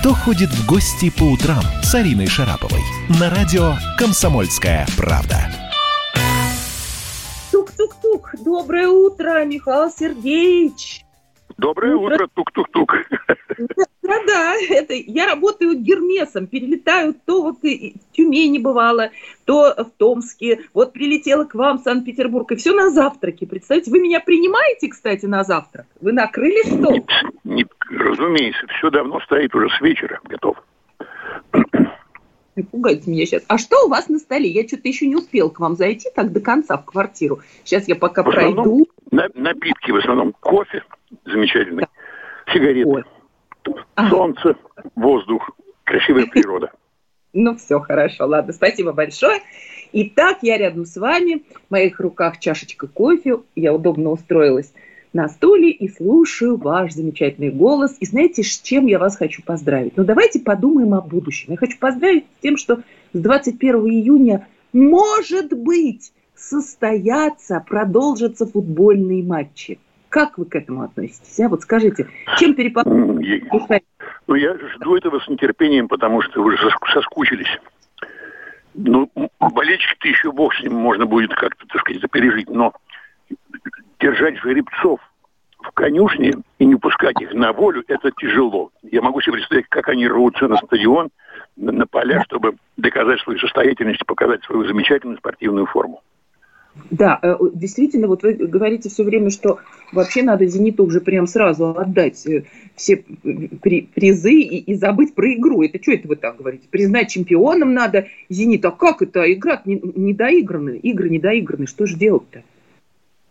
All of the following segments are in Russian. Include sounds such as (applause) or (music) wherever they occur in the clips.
«Кто ходит в гости по утрам» с Ариной Шараповой на радио «Комсомольская правда». Тук-тук-тук. Доброе утро, Михаил Сергеевич. Доброе утро, утро тук-тук-тук. Да-да, это я работаю Гермесом, перелетаю то вот и в Тюмени бывало, то в Томске, вот прилетела к вам в Санкт-Петербург, и все на завтраке. Представьте, вы меня принимаете, кстати, на завтрак? Вы накрыли стол? Нет, нет, разумеется, все давно стоит уже с вечера, готов. Не пугайте меня сейчас. А что у вас на столе? Я что-то еще не успел к вам зайти так до конца в квартиру. Сейчас я пока в пройду. На, напитки в основном кофе замечательный, да. сигареты. Ой. Солнце, воздух, красивая природа. Ну, все хорошо, ладно, спасибо большое. Итак, я рядом с вами, в моих руках чашечка кофе, я удобно устроилась на стуле и слушаю ваш замечательный голос. И знаете, с чем я вас хочу поздравить? Ну, давайте подумаем о будущем. Я хочу поздравить с тем, что с 21 июня, может быть, состоятся, продолжатся футбольные матчи. Как вы к этому относитесь? А? Вот скажите, чем переполняете? Ну, я жду этого с нетерпением, потому что уже соскучились. Ну, болельщик-то еще бог с ним можно будет как-то, так сказать, пережить, но держать жеребцов в конюшне и не пускать их на волю, это тяжело. Я могу себе представить, как они рвутся на стадион, на поля, чтобы доказать свою состоятельность, показать свою замечательную спортивную форму. Да, э, действительно, вот вы говорите все время, что вообще надо «Зениту» уже прям сразу отдать э, все призы и, и забыть про игру. Это что это вы так говорите? Признать чемпионом надо «Зенит». А как это? Игра не, не доиграны, игры не доиграны. Что же делать-то?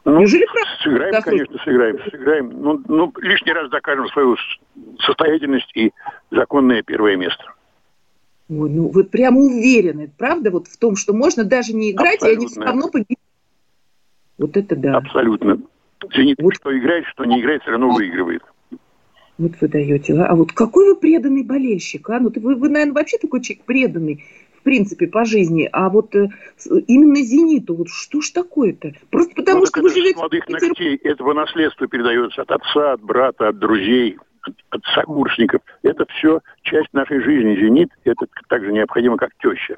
Ну, Неужели сыграем, да, конечно, сыграем, сыграем. Ну, ну, лишний раз докажем свою состоятельность и законное первое место. Ой, ну вы прямо уверены, правда, вот в том, что можно даже не играть, Абсолютно. и они все равно победят. Вот это да. Абсолютно. Зенит, вот. что играет, что не играет, все равно выигрывает. Вот вы даете. А вот какой вы преданный болельщик, а? Ну, вы, вы, наверное, вообще такой человек преданный, в принципе, по жизни. А вот э, именно «Зениту», вот что ж такое-то? Просто потому, ну, что вы живете... Молодых ногтей этого наследства передается от отца, от брата, от друзей, от, от сокурсников. Это все часть нашей жизни. «Зенит» — это так же необходимо, как теща.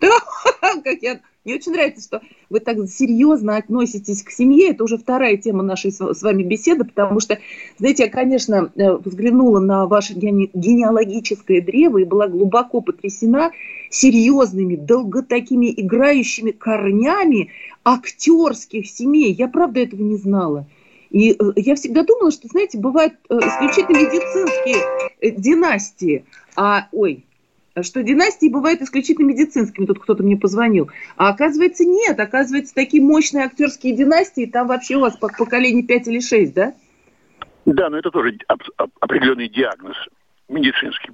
Да, (laughs) как я мне очень нравится, что вы так серьезно относитесь к семье. Это уже вторая тема нашей с вами беседы, потому что, знаете, я, конечно, э, взглянула на ваше генеалогическое древо и была глубоко потрясена серьезными, долго такими играющими корнями актерских семей. Я, правда, этого не знала. И э, я всегда думала, что, знаете, бывают э, исключительно медицинские династии. А, ой, что династии бывают исключительно медицинскими, тут кто-то мне позвонил. А оказывается, нет, оказывается, такие мощные актерские династии, там вообще у вас по поколений 5 или 6, да? Да, но это тоже определенный диагноз медицинский.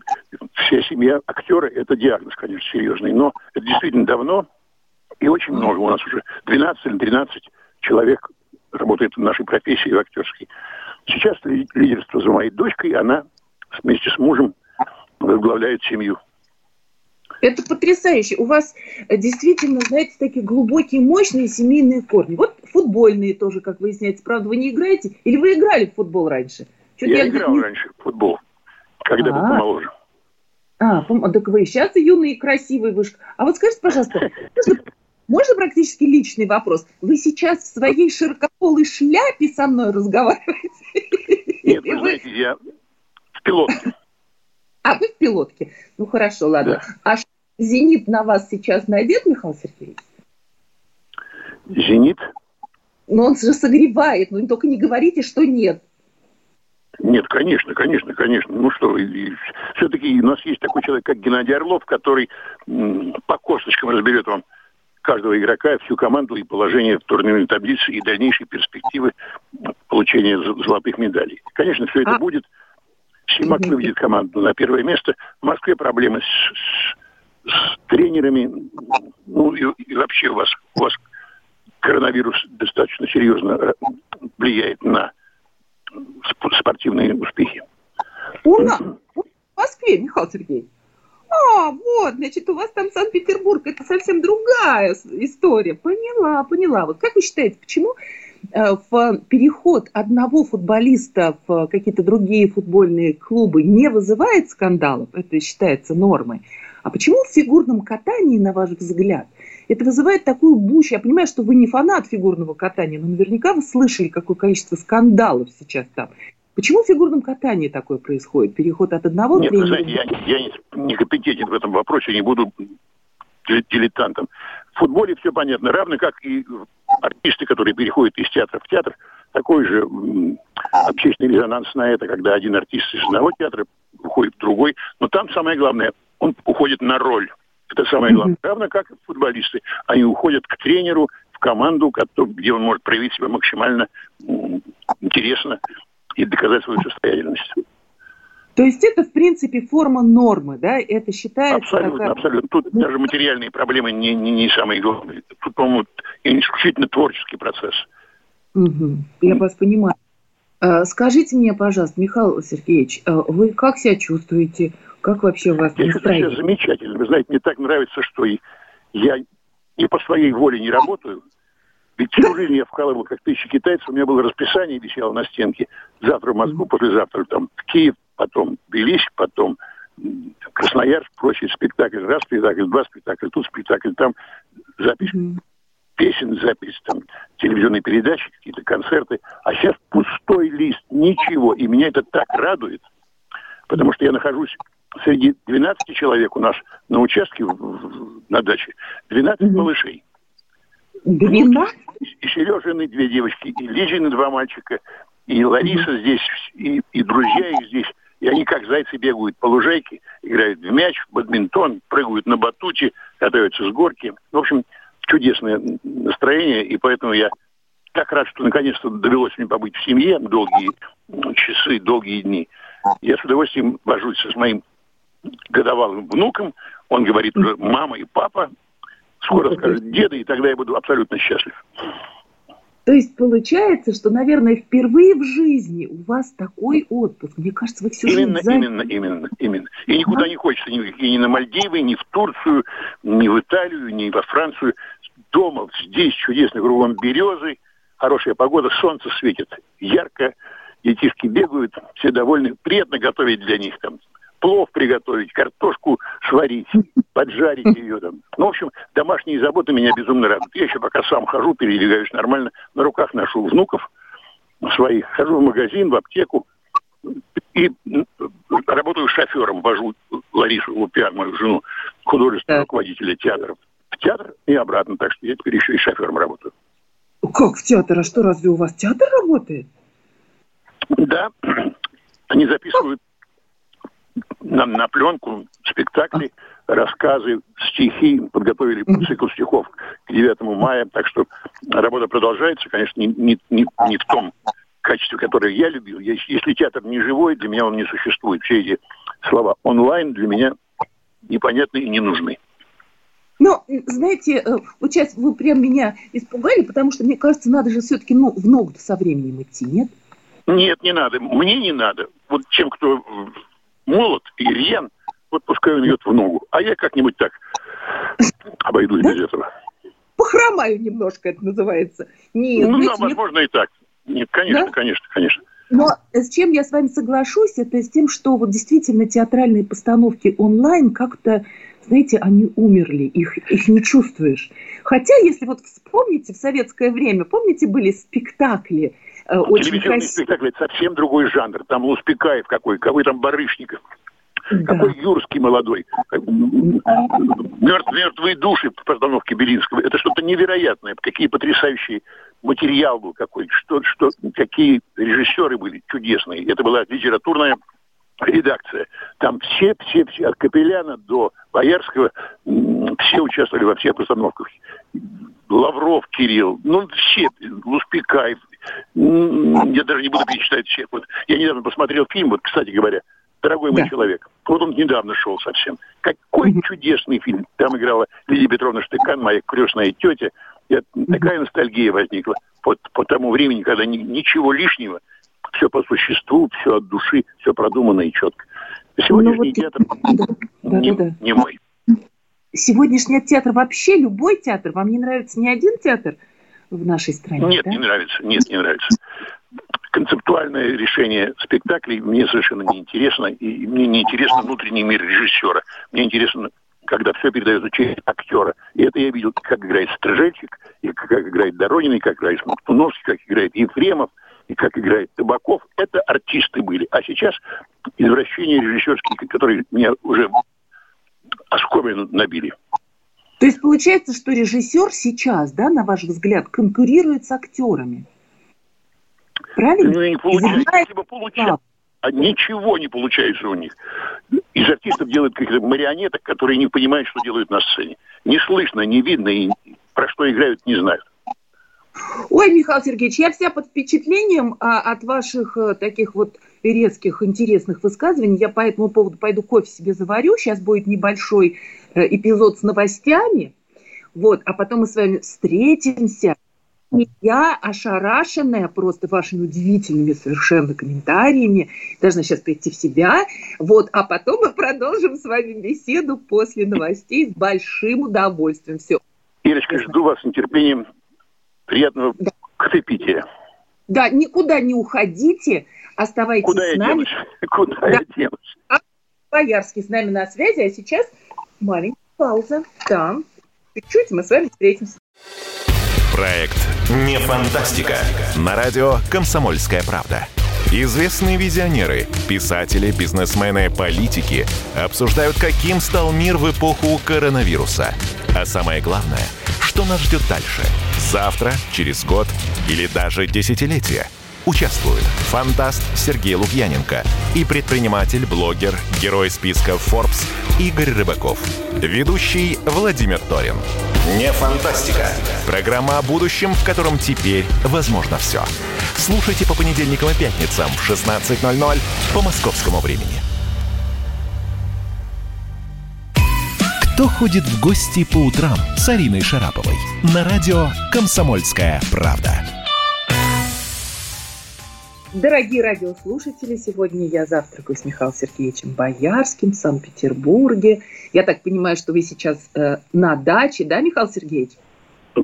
Вся семья актера – это диагноз, конечно, серьезный, но это действительно давно и очень много. У нас уже 12 или 13 человек работает в нашей профессии в актерской. Сейчас лидерство за моей дочкой, она вместе с мужем возглавляет семью. Это потрясающе. У вас э, действительно, знаете, такие глубокие, мощные семейные корни. Вот футбольные тоже, как выясняется. Правда, вы не играете? Или вы играли в футбол раньше? я, я играл не... раньше в футбол, когда был а. помоложе. А, так вы сейчас юный и красивый. Вы... А вот скажите, пожалуйста, (laughs) можно, практически личный вопрос? Вы сейчас в своей широкополой шляпе со мной разговариваете? (laughs) Нет, вы знаете, я в пилотке. А, вы в пилотке. Ну, хорошо, ладно. Да. А «Зенит» на вас сейчас надет, Михаил Сергеевич? «Зенит»? Но он же согревает, ну только не говорите, что нет. Нет, конечно, конечно, конечно. Ну что, все-таки у нас есть такой человек, как Геннадий Орлов, который по косточкам разберет вам каждого игрока, всю команду и положение в турнирной таблице и дальнейшие перспективы получения золотых медалей. Конечно, все это а... будет. Симак выведет команду на первое место. В Москве проблемы с, с, с тренерами. Ну и, и вообще у вас, у вас коронавирус достаточно серьезно влияет на спортивные успехи. У нас в Москве, Михаил Сергеевич. А, вот, значит, у вас там Санкт-Петербург, это совсем другая история. Поняла, поняла. Вот как вы считаете, почему э, в переход одного футболиста в какие-то другие футбольные клубы не вызывает скандалов, это считается нормой. А почему в фигурном катании, на ваш взгляд, это вызывает такую буш? Я понимаю, что вы не фанат фигурного катания, но наверняка вы слышали, какое количество скандалов сейчас там. Почему в фигурном катании такое происходит? Переход от одного Нет, тренера... знаете, я, я не компетентен в этом вопросе, не буду дилетантом. В футболе все понятно, равно как и артисты, которые переходят из театра в театр, такой же общественный резонанс на это, когда один артист из одного театра уходит в другой. Но там самое главное, он уходит на роль. Это самое главное. Mm-hmm. Равно как и футболисты. Они уходят к тренеру, в команду, где он может проявить себя максимально интересно и доказать свою состоятельность. То есть это, в принципе, форма нормы, да? Это считается... Абсолютно, такая... абсолютно. Тут даже материальные проблемы не, не, не самые главные. Тут, по-моему, исключительно творческий процесс. Угу, я вас понимаю. А, скажите мне, пожалуйста, Михаил Сергеевич, а вы как себя чувствуете? Как вообще вас Я чувствую себя замечательно. Вы знаете, мне так нравится, что я не по своей воле не работаю, ведь всю жизнь я вкалывал, как тысяча китайцев. У меня было расписание, висело на стенке. Завтра в Москву, послезавтра там в Киев, потом Тбилиси, потом Красноярск, прочий спектакль. Раз спектакль, два спектакля, тут спектакль, там запись песен, запись там телевизионной передачи, какие-то концерты. А сейчас пустой лист, ничего. И меня это так радует, потому что я нахожусь среди 12 человек у нас на участке на даче, 12 mm-hmm. малышей. 12? И Сережины две девочки, и Лизины два мальчика, и Лариса mm-hmm. здесь, и, и друзья их здесь. И они как зайцы бегают по лужайке, играют в мяч, в бадминтон, прыгают на батуте, катаются с горки. В общем, чудесное настроение, и поэтому я так рад, что наконец-то довелось мне побыть в семье долгие часы, долгие дни. Я с удовольствием вожусь с моим годовалым внуком. Он говорит уже мама и папа. Скоро скажет деда, и тогда я буду абсолютно счастлив. То есть получается, что, наверное, впервые в жизни у вас такой отпуск. Мне кажется, вы все именно, жизнь Именно, именно, именно. И никуда а? не хочется, ни, ни на Мальдивы, ни в Турцию, ни в Италию, ни во Францию. Дома, здесь чудесно, кругом березы, хорошая погода, солнце светит ярко, детишки бегают, все довольны, приятно готовить для них там плов приготовить, картошку сварить, (laughs) поджарить ее там. Ну, в общем, домашние заботы меня безумно радуют. Я еще пока сам хожу, передвигаюсь нормально, на руках ношу внуков своих, хожу в магазин, в аптеку и работаю шофером, вожу Ларису Лупиан, мою жену, художественного руководителя театра, в театр и обратно, так что я теперь еще и шофером работаю. Как в театр? А что, разве у вас театр работает? Да, (clears throat) они записывают на, на пленку спектакли, рассказы, стихи. Подготовили цикл стихов к 9 мая. Так что работа продолжается, конечно, не, не, не, не в том качестве, которое я любил. Если театр не живой, для меня он не существует. Все эти слова онлайн для меня непонятны и не нужны. Ну, знаете, э, вот сейчас вы прям меня испугали, потому что, мне кажется, надо же все-таки ну, в ногу со временем идти, нет? Нет, не надо. Мне не надо. Вот чем кто молот и рьян, вот пускай он идет в ногу. А я как-нибудь так обойдусь без этого. Похромаю немножко, это называется. Нет, ну, да, возможно, и так. Нет, конечно, да? конечно, конечно. Но с чем я с вами соглашусь, это с тем, что вот действительно театральные постановки онлайн как-то, знаете, они умерли, их, их не чувствуешь. Хотя, если вот вспомните в советское время, помните, были спектакли, очень Телевизионный красив... спектакль это совсем другой жанр. Там Луспекаев какой, какой там Барышников. Да. Какой Юрский молодой. Мертв, мертвые души в постановке Белинского. Это что-то невероятное. Какие потрясающие материал был какой. Что, что, какие режиссеры были чудесные. Это была литературная редакция. Там все, все, все, от Капеляна до Боярского, все участвовали во всех постановках. Лавров Кирилл, ну все, Луспекаев, я даже не буду перечислять всех. Вот я недавно посмотрел фильм, вот, кстати говоря, «Дорогой мой да. человек». Вот он недавно шел совсем. Какой mm-hmm. чудесный фильм. Там играла Лидия Петровна Штыкан, моя крестная тетя. Я, mm-hmm. Такая ностальгия возникла по, по тому времени, когда ни, ничего лишнего, все по существу, все от души, все продумано и четко. Сегодняшний ну, вот... театр да, не, да, да. не мой. Сегодняшний театр вообще, любой театр, вам не нравится ни один театр – в нашей стране? Нет, да? не нравится. Нет, не нравится. Концептуальное решение спектаклей мне совершенно не интересно. И мне не интересно внутренний мир режиссера. Мне интересно когда все передается через актера. И это я видел, как играет Стрижельчик, и как играет Доронин, и как играет Смоктуновский, как играет Ефремов, и как играет Табаков. Это артисты были. А сейчас извращения режиссерские, которые меня уже оскомину набили. То есть получается, что режиссер сейчас, да, на ваш взгляд, конкурирует с актерами? Правильно? Ну, не получается. Получалось, а ничего не получается у них. Из артистов делают каких-то марионеток, которые не понимают, что делают на сцене. Не слышно, не видно, и про что играют, не знают. Ой, Михаил Сергеевич, я вся под впечатлением а, от ваших а, таких вот резких, интересных высказываний. Я по этому поводу пойду кофе себе заварю. Сейчас будет небольшой эпизод с новостями. Вот, а потом мы с вами встретимся. И я ошарашенная просто вашими удивительными совершенно комментариями, должна сейчас прийти в себя. Вот, а потом мы продолжим с вами беседу после новостей с большим удовольствием. Все. Ирочка, жду вас с нетерпением. Приятного да. кофепития. Да, никуда не уходите, оставайтесь Куда с нами. нами. (laughs) Куда да. я денусь? Боярский с нами на связи, а сейчас маленькая пауза. Там чуть-чуть мы с вами встретимся. Проект «Не фантастика» на радио «Комсомольская правда». Известные визионеры, писатели, бизнесмены, политики обсуждают, каким стал мир в эпоху коронавируса. А самое главное – что нас ждет дальше? Завтра, через год или даже десятилетие? Участвуют фантаст Сергей Лукьяненко и предприниматель, блогер, герой списка Forbes Игорь Рыбаков. Ведущий Владимир Торин. Не фантастика. Программа о будущем, в котором теперь возможно все. Слушайте по понедельникам и пятницам в 16.00 по московскому времени. «Кто ходит в гости по утрам» с Ариной Шараповой на радио «Комсомольская правда». Дорогие радиослушатели, сегодня я завтракаю с Михаилом Сергеевичем Боярским в Санкт-Петербурге. Я так понимаю, что вы сейчас э, на даче, да, Михаил Сергеевич?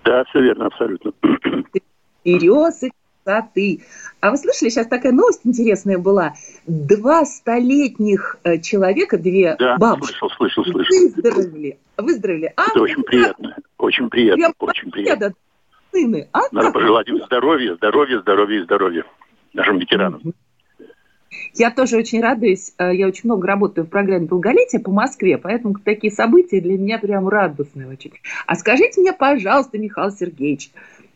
Да, все верно, абсолютно. (clears throat) Березы, красоты. А вы слышали, сейчас такая новость интересная была. Два столетних э, человека, две да, бабушки, слышал, слышал, слышал. выздоровели. Выздоровели. А, Это очень приятно, очень приятно, очень приятно. Сыны, а? Надо пожелать им здоровья, здоровья, здоровья и здоровья нашим ветеранам. Я тоже очень радуюсь. Э, я очень много работаю в программе долголетия по Москве, поэтому такие события для меня прям радостные очень. А скажите мне, пожалуйста, Михаил Сергеевич,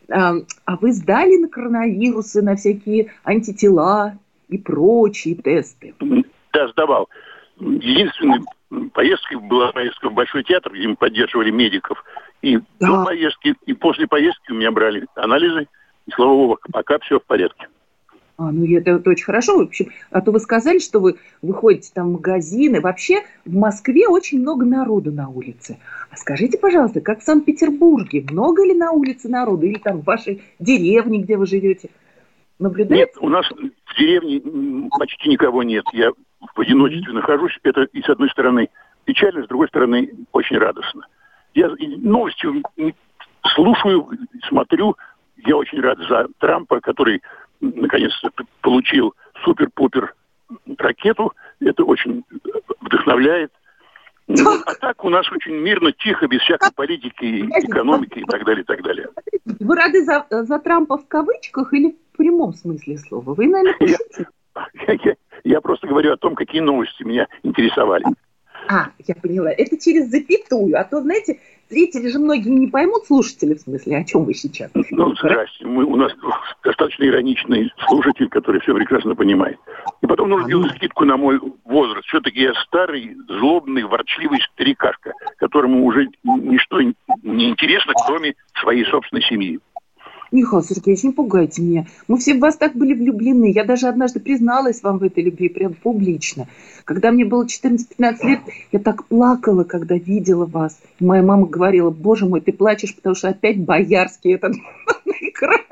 а вы сдали на коронавирусы, на всякие антитела и прочие тесты? Да, сдавал. Единственной поездкой была поездка в Большой театр, где мы поддерживали медиков. И да. до поездки, и после поездки у меня брали анализы. И, слава богу, пока все в порядке. А, ну это, это очень хорошо. В общем, а то вы сказали, что вы выходите там в магазины. Вообще в Москве очень много народу на улице. А скажите, пожалуйста, как в Санкт-Петербурге? Много ли на улице народу? Или там в вашей деревне, где вы живете? Наблюдаете? Нет, у нас в деревне почти никого нет. Я в одиночестве mm-hmm. нахожусь. Это, и с одной стороны, печально, с другой стороны, очень радостно. Я новости слушаю, смотрю. Я очень рад за Трампа, который наконец-то получил супер-пупер ракету. Это очень вдохновляет. Ну, а так у нас очень мирно, тихо, без всякой политики, экономики и так далее, и так далее. Вы рады за, за Трампа в кавычках или в прямом смысле слова? Вы, наверное, я, (laughs) я, я просто говорю о том, какие новости меня интересовали. А, я поняла. Это через запятую. А то, знаете, зрители же многие не поймут, слушатели в смысле, о чем вы сейчас. Ну, здрасте, мы, у нас достаточно ироничный слушатель, который все прекрасно понимает. И потом нужно а, делать ну... скидку на мой возраст. Все-таки я старый, злобный, ворчливый старикашка, которому уже ничто не интересно, кроме своей собственной семьи. Михаил Сергеевич, не пугайте меня. Мы все в вас так были влюблены. Я даже однажды призналась вам в этой любви, прям публично. Когда мне было 14-15 лет, я так плакала, когда видела вас. И моя мама говорила, боже мой, ты плачешь, потому что опять боярский этот на экране.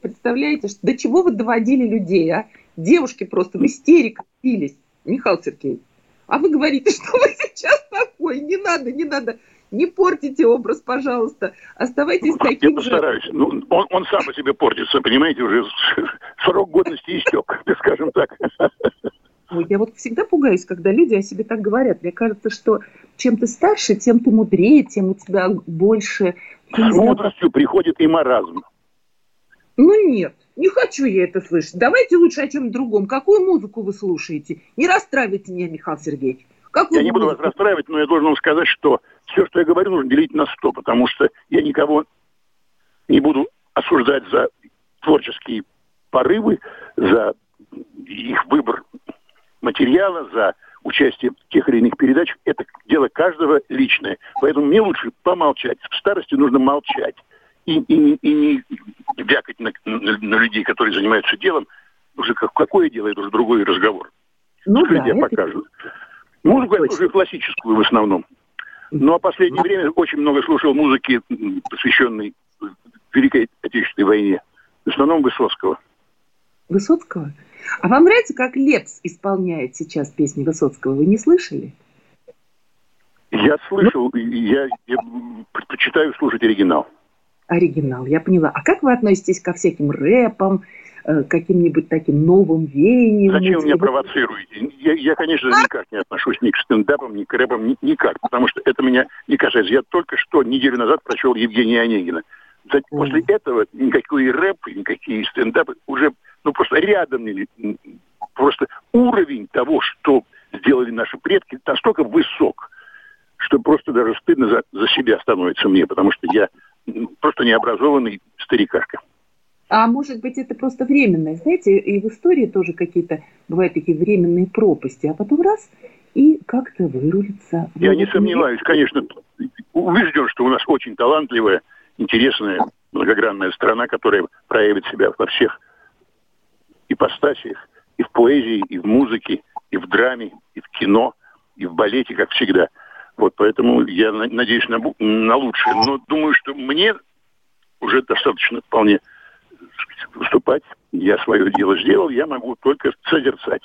Представляете, до чего вы доводили людей, а? Девушки просто в истерику бились. Михаил Сергеевич, а вы говорите, что вы сейчас такой, не надо, не надо Не портите образ, пожалуйста. Оставайтесь таким Я постараюсь. Ну, он, он сам по себе портится, понимаете, уже (laughs) срок годности истек, (laughs) скажем так. Ой, я вот всегда пугаюсь, когда люди о себе так говорят. Мне кажется, что чем ты старше, тем ты мудрее, тем у тебя больше... С мудростью приходит и маразм. Ну нет, не хочу я это слышать. Давайте лучше о чем-то другом. Какую музыку вы слушаете? Не расстраивайте меня, Михаил Сергеевич. Какую я не буду вас расстраивать, но я должен вам сказать, что все, что я говорю, нужно делить на сто, потому что я никого не буду осуждать за творческие порывы, за их выбор материала, за участие в тех или иных передачах. Это дело каждого личное. Поэтому мне лучше помолчать. В старости нужно молчать. И, и, и не вякать на, на, на людей, которые занимаются делом. Уже как, какое дело, это уже другой разговор. Ну, да, я это... покажу. Музыку я слушаю классическую в основном. Ну, а последнее время очень много слушал музыки, посвященной Великой Отечественной войне. В основном Высоцкого. Высоцкого? А вам нравится, как Лепс исполняет сейчас песни Высоцкого? Вы не слышали? Я слышал, я, я предпочитаю слушать оригинал. Оригинал, я поняла. А как вы относитесь ко всяким рэпам, каким-нибудь таким новым веяниям? Зачем меня провоцируете? Я, я, конечно, никак не отношусь ни к стендапам, ни к рэпам, ни, никак, потому что это меня не касается. Я только что неделю назад прочел Евгения Онегина. После этого никакой рэп, никакие стендапы уже ну, просто рядом, просто уровень того, что сделали наши предки, настолько высок, что просто даже стыдно за, за себя становится мне, потому что я просто необразованный старикашка. А может быть, это просто временное. Знаете, и в истории тоже какие-то бывают такие временные пропасти, а потом раз и как-то вырулится. Я не сомневаюсь, конечно, убежден, что у нас очень талантливая, интересная, многогранная страна, которая проявит себя во всех ипостасиях, и в поэзии, и в музыке, и в драме, и в кино, и в балете, как всегда. Вот поэтому я надеюсь на, на лучшее. Но думаю, что мне уже достаточно вполне выступать. Я свое дело сделал, я могу только созерцать.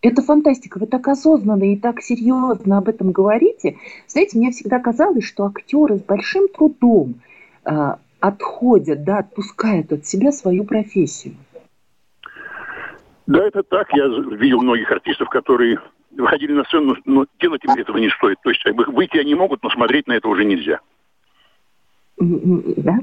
Это фантастика. Вы так осознанно и так серьезно об этом говорите. Знаете, мне всегда казалось, что актеры с большим трудом э, отходят, да, отпускают от себя свою профессию. Да, это так. Я видел многих артистов, которые выходили на сцену, но делать им этого не стоит. То есть выйти они могут, но смотреть на это уже нельзя. Да.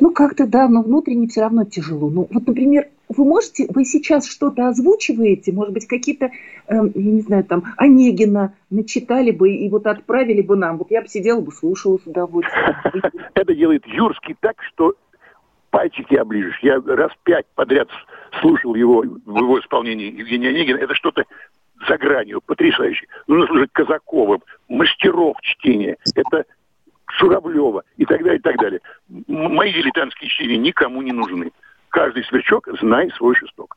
Ну, как-то, да, но внутренне все равно тяжело. Ну, вот, например, вы можете, вы сейчас что-то озвучиваете, может быть, какие-то, э, я не знаю, там, Онегина начитали бы и вот отправили бы нам. Вот я бы сидела бы, слушала с удовольствием. Это делает Юрский так, что пальчики оближешь. Я раз пять подряд слушал его в его исполнении Евгения Онегина. Это что-то за гранью, потрясающе. Нужно слушать Казакова, мастеров чтения. Это Шуравлева и так далее, и так далее. Мои дилетантские чтения никому не нужны. Каждый сверчок знай свой шесток.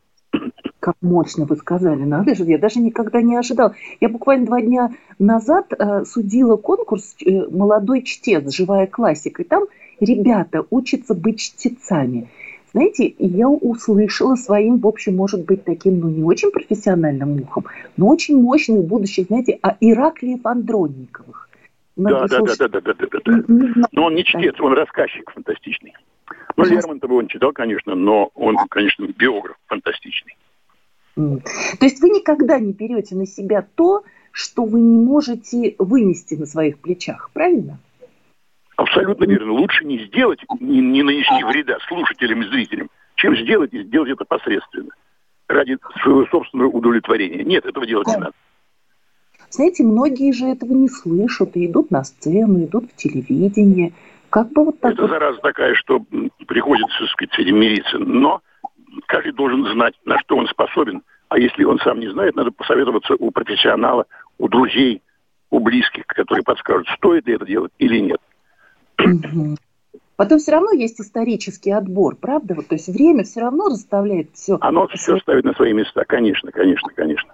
Как мощно вы сказали, надо же, я даже никогда не ожидал. Я буквально два дня назад э, судила конкурс э, «Молодой чтец. Живая классика». И там ребята учатся быть чтецами. Знаете, я услышала своим, в общем, может быть, таким, ну, не очень профессиональным ухом, но очень мощных будущих, знаете, о Ираклиев Андронниковых. Да, да, да, да, да, да, да, да. Но он не чтец, он рассказчик фантастичный. Ну, Лермонтова он читал, конечно, но он, конечно, биограф фантастичный. То есть вы никогда не берете на себя то, что вы не можете вынести на своих плечах, правильно? Абсолютно верно. Лучше не сделать, не, не нанести вреда слушателям и зрителям, чем сделать и сделать это посредственно. Ради своего собственного удовлетворения. Нет, этого делать не надо. Знаете, многие же этого не слышат и идут на сцену, идут в телевидение. Как бы вот так Это вот... зараза такая, что приходится, так сказать, с этим мириться. Но каждый должен знать, на что он способен. А если он сам не знает, надо посоветоваться у профессионала, у друзей, у близких, которые подскажут, стоит ли это делать или нет. Потом все равно есть исторический отбор, правда? Вот, то есть время все равно расставляет все. Оно все ставит на свои места, конечно, конечно, конечно.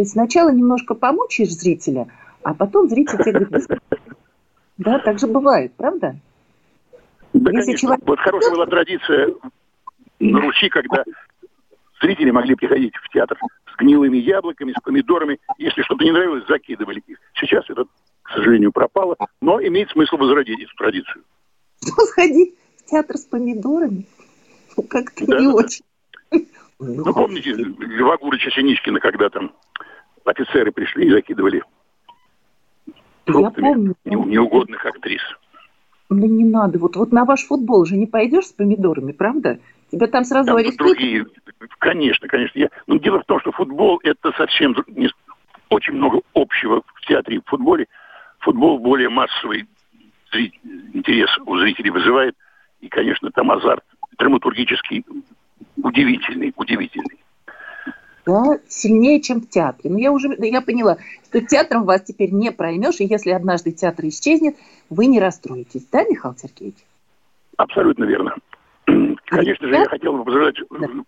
То есть сначала немножко помучаешь зрителя, а потом зритель тебе говорит, да, так же бывает, правда? Да, Если конечно. Человек... Вот хорошая была традиция на Руси, когда зрители могли приходить в театр с гнилыми яблоками, с помидорами. Если что-то не нравилось, закидывали их. Сейчас это, к сожалению, пропала, но имеет смысл возродить эту традицию. Что, (laughs) сходить в театр с помидорами? Ну, как-то да, не да, очень. Ну, помните Льва Гурыча Синичкина, когда там офицеры пришли и закидывали помню. неугодных актрис. Ну, не надо. Вот, вот на ваш футбол же не пойдешь с помидорами, правда? Тебя там сразу там арестуют? другие. Конечно, конечно. Я... Ну, дело в том, что футбол – это совсем не... очень много общего в театре и в футболе. Футбол более массовый интерес у зрителей вызывает. И, конечно, там азарт драматургический удивительный, удивительный. Да, сильнее, чем в театре. Но я уже я поняла, что театром вас теперь не проймешь, и если однажды театр исчезнет, вы не расстроитесь. Да, Михаил Сергеевич? Абсолютно верно. (clears throat) Конечно же, я хотел бы пожелать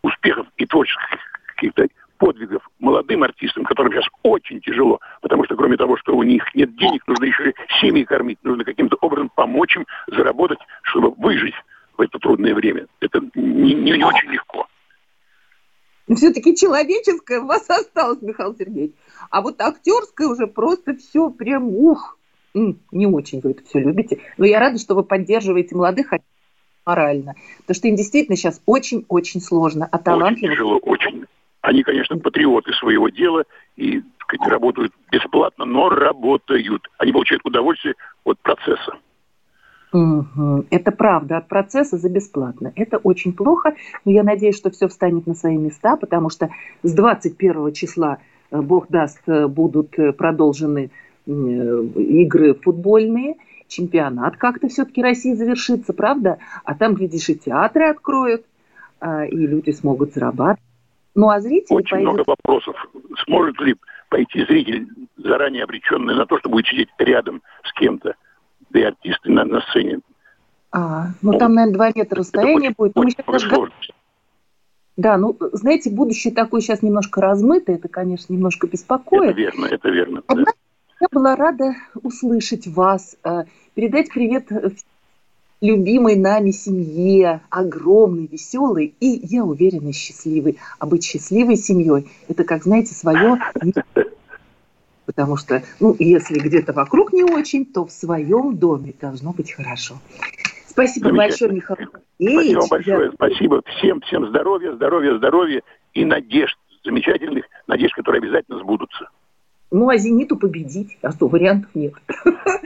успехов и творческих каких-то подвигов молодым артистам, которым сейчас очень тяжело, потому что кроме того, что у них нет денег, нужно еще и семьи кормить, нужно каким-то образом помочь им заработать, чтобы выжить в это трудное время. Это не, не, не очень легко. Все-таки человеческое у вас (laughs) осталось, Михаил Сергеевич. А вот актерское уже просто все прям ух. Не очень вы это все любите. Но я рада, что вы поддерживаете молодых морально. Потому что им действительно сейчас очень-очень сложно. А талантливых... Очень тяжело, очень. Они, конечно, патриоты своего дела и сказать, работают бесплатно, но работают. Они получают удовольствие от процесса. Угу. Это правда, от процесса за бесплатно. Это очень плохо, но я надеюсь, что все встанет на свои места, потому что с 21 числа, э, Бог даст, э, будут э, продолжены игры футбольные – чемпионат как-то все-таки России завершится, правда? А там, глядишь, и театры откроют, а, и люди смогут зарабатывать. Ну, а зрители Очень пойдут... много вопросов. Сможет ли пойти зритель, заранее обреченный на то, что будет сидеть рядом с кем-то, да и артисты на, на сцене? А, ну, ну там, наверное, два метра расстояния очень, будет. Очень ну, сейчас... Да, ну, знаете, будущее такое сейчас немножко размыто, это, конечно, немножко беспокоит. Это верно, это верно. Однако да. я была рада услышать вас, э, передать привет любимой нами семье, огромной, веселой и, я уверена, счастливой. А быть счастливой семьей – это, как знаете, свое... (laughs) Потому что, ну, если где-то вокруг не очень, то в своем доме должно быть хорошо. Спасибо большое, Михаил Спасибо вам большое. Я... Спасибо всем, всем здоровья, здоровья, здоровья и надежд, замечательных надежд, которые обязательно сбудутся. Ну, а «Зениту» победить, а что, вариантов нет.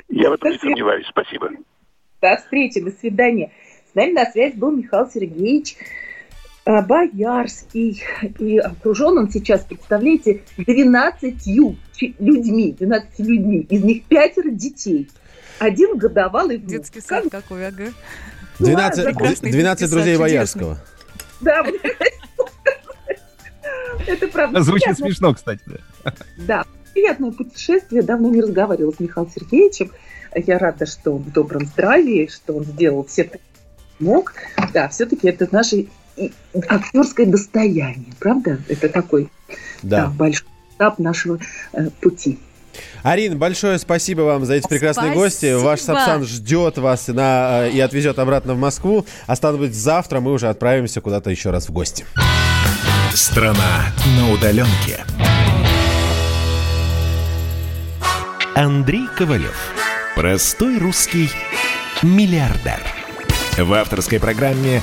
Я в этом не сомневаюсь. Спасибо. До встречи, до свидания. С нами на связи был Михаил Сергеевич Боярский. И окружен он сейчас, представляете, 12 людьми, 12 людьми. Из них пятеро детей. Один годовалый внук. Детский сад как... какой, ага. 12, 12 друзей Боярского. Да, это правда. Звучит смешно, кстати. Да, приятное путешествие. Давно не разговаривала с Михаилом Сергеевичем. Я рада, что он в добром здравии, что он сделал все мог. Да, все-таки это наше актерское достояние, правда? Это такой да. Да, большой этап нашего э, пути. Арин, большое спасибо вам за эти прекрасные спасибо. гости. Ваш Сапсан ждет вас на, э, и отвезет обратно в Москву. А стало быть, завтра мы уже отправимся куда-то еще раз в гости. Страна на удаленке. Андрей Ковалев. Простой русский миллиардер. В авторской программе